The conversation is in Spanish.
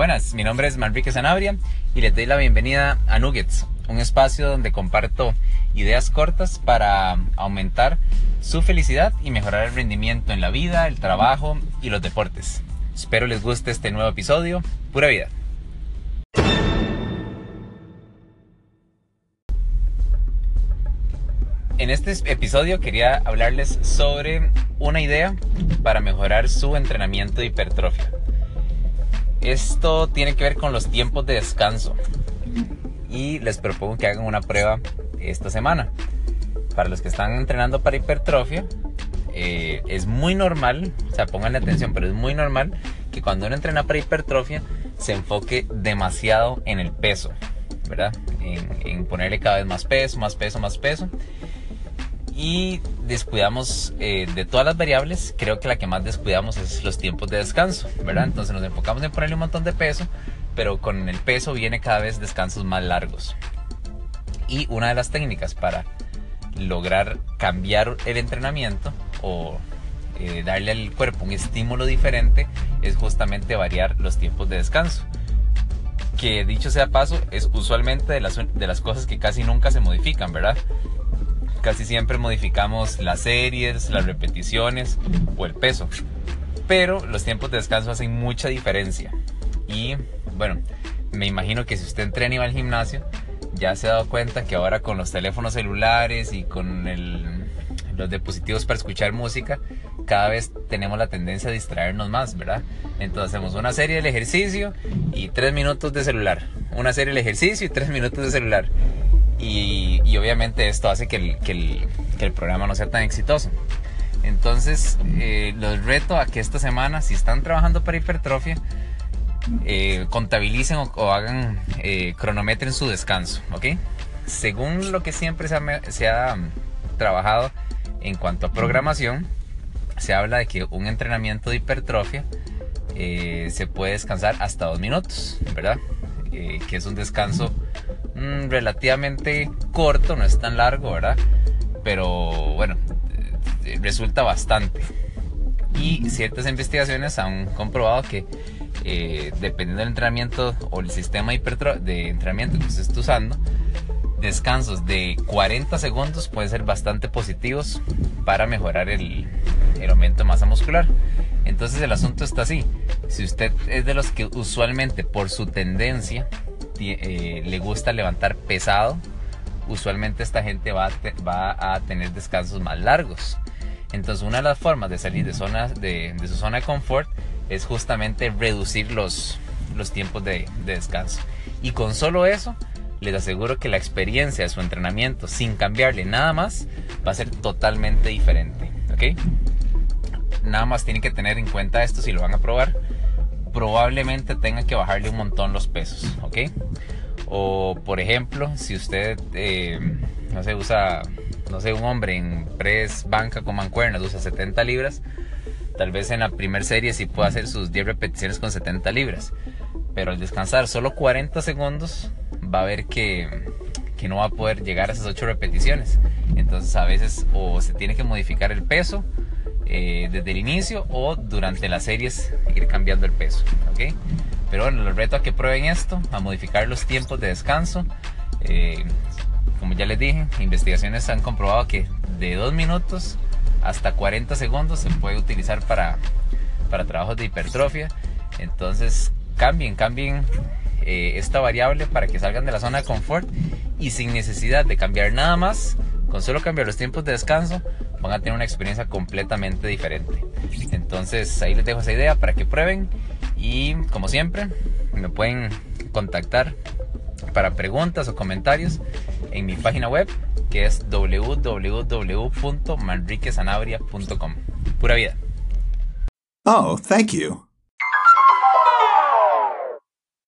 Buenas, mi nombre es Manrique Sanabria y les doy la bienvenida a Nuggets, un espacio donde comparto ideas cortas para aumentar su felicidad y mejorar el rendimiento en la vida, el trabajo y los deportes. Espero les guste este nuevo episodio. Pura vida. En este episodio quería hablarles sobre una idea para mejorar su entrenamiento de hipertrofia. Esto tiene que ver con los tiempos de descanso. Y les propongo que hagan una prueba esta semana. Para los que están entrenando para hipertrofia, eh, es muy normal, o sea, pónganle atención, pero es muy normal que cuando uno entrena para hipertrofia se enfoque demasiado en el peso, ¿verdad? En, en ponerle cada vez más peso, más peso, más peso y descuidamos eh, de todas las variables, creo que la que más descuidamos es los tiempos de descanso, ¿verdad? Entonces nos enfocamos en ponerle un montón de peso, pero con el peso viene cada vez descansos más largos. Y una de las técnicas para lograr cambiar el entrenamiento o eh, darle al cuerpo un estímulo diferente es justamente variar los tiempos de descanso. Que dicho sea paso, es usualmente de las, de las cosas que casi nunca se modifican, ¿verdad? Casi siempre modificamos las series, las repeticiones o el peso. Pero los tiempos de descanso hacen mucha diferencia. Y bueno, me imagino que si usted entrena y va al gimnasio, ya se ha dado cuenta que ahora con los teléfonos celulares y con los dispositivos para escuchar música, cada vez tenemos la tendencia a distraernos más, ¿verdad? Entonces hacemos una serie del ejercicio y tres minutos de celular. Una serie del ejercicio y tres minutos de celular. Y, obviamente esto hace que el, que, el, programa no sea tan exitoso. Entonces, eh, los reto a que esta semana, si están trabajando para hipertrofia, eh, contabilicen o, hagan, eh, cronometren su descanso, ¿ok? Según lo que siempre se ha, se ha trabajado en cuanto a programación, se habla de que un entrenamiento de hipertrofia eh, se puede descansar hasta dos minutos, ¿verdad? que es un descanso Mm, relativamente corto, no es tan largo, ¿verdad? Pero bueno, eh, resulta bastante. Y ciertas investigaciones han comprobado que eh, dependiendo del entrenamiento o el sistema de entrenamiento que se esté usando, descansos de 40 segundos pueden ser bastante positivos para mejorar el, el aumento de masa muscular. Entonces el asunto está así. Si usted es de los que usualmente por su tendencia eh, le gusta levantar pesado, usualmente esta gente va a, tener descansos más largos. Entonces una de las formas de salir de, su zona de confort es justamente reducir los, los tiempos de, de, descanso. Y con solo eso, les aseguro que la experiencia de su entrenamiento, sin cambiarle nada más, va a ser totalmente diferente. ¿Ok? Nada más tienen que tener en cuenta esto si lo van a probar probablemente tenga que bajarle un montón los pesos, ¿ok? O por ejemplo, si usted, eh, no sé, usa, no sé, un hombre en press banca con mancuernas, usa 70 libras, tal vez en la primera serie sí pueda hacer sus 10 repeticiones con 70 libras. Pero al descansar solo 40 segundos, va a ver que, que no va a poder llegar a esas 8 repeticiones. Entonces a veces o se tiene que modificar el peso eh, desde el inicio o durante las series ir cambiando el peso. ¿okay? Pero bueno, les reto a que prueben esto, a modificar los tiempos de descanso. Eh, como ya les dije, investigaciones han comprobado que de 2 minutos hasta 40 segundos se puede utilizar para, para trabajos de hipertrofia. Entonces cambien, cambien eh, esta variable para que salgan de la zona de confort y sin necesidad de cambiar nada más, con solo cambiar los tiempos de descanso, van a tener una experiencia completamente diferente. Entonces ahí les dejo esa idea para que prueben y como siempre me pueden contactar para preguntas o comentarios en mi página web que es www.manriquesanabria.com. Pura vida. Oh, thank you.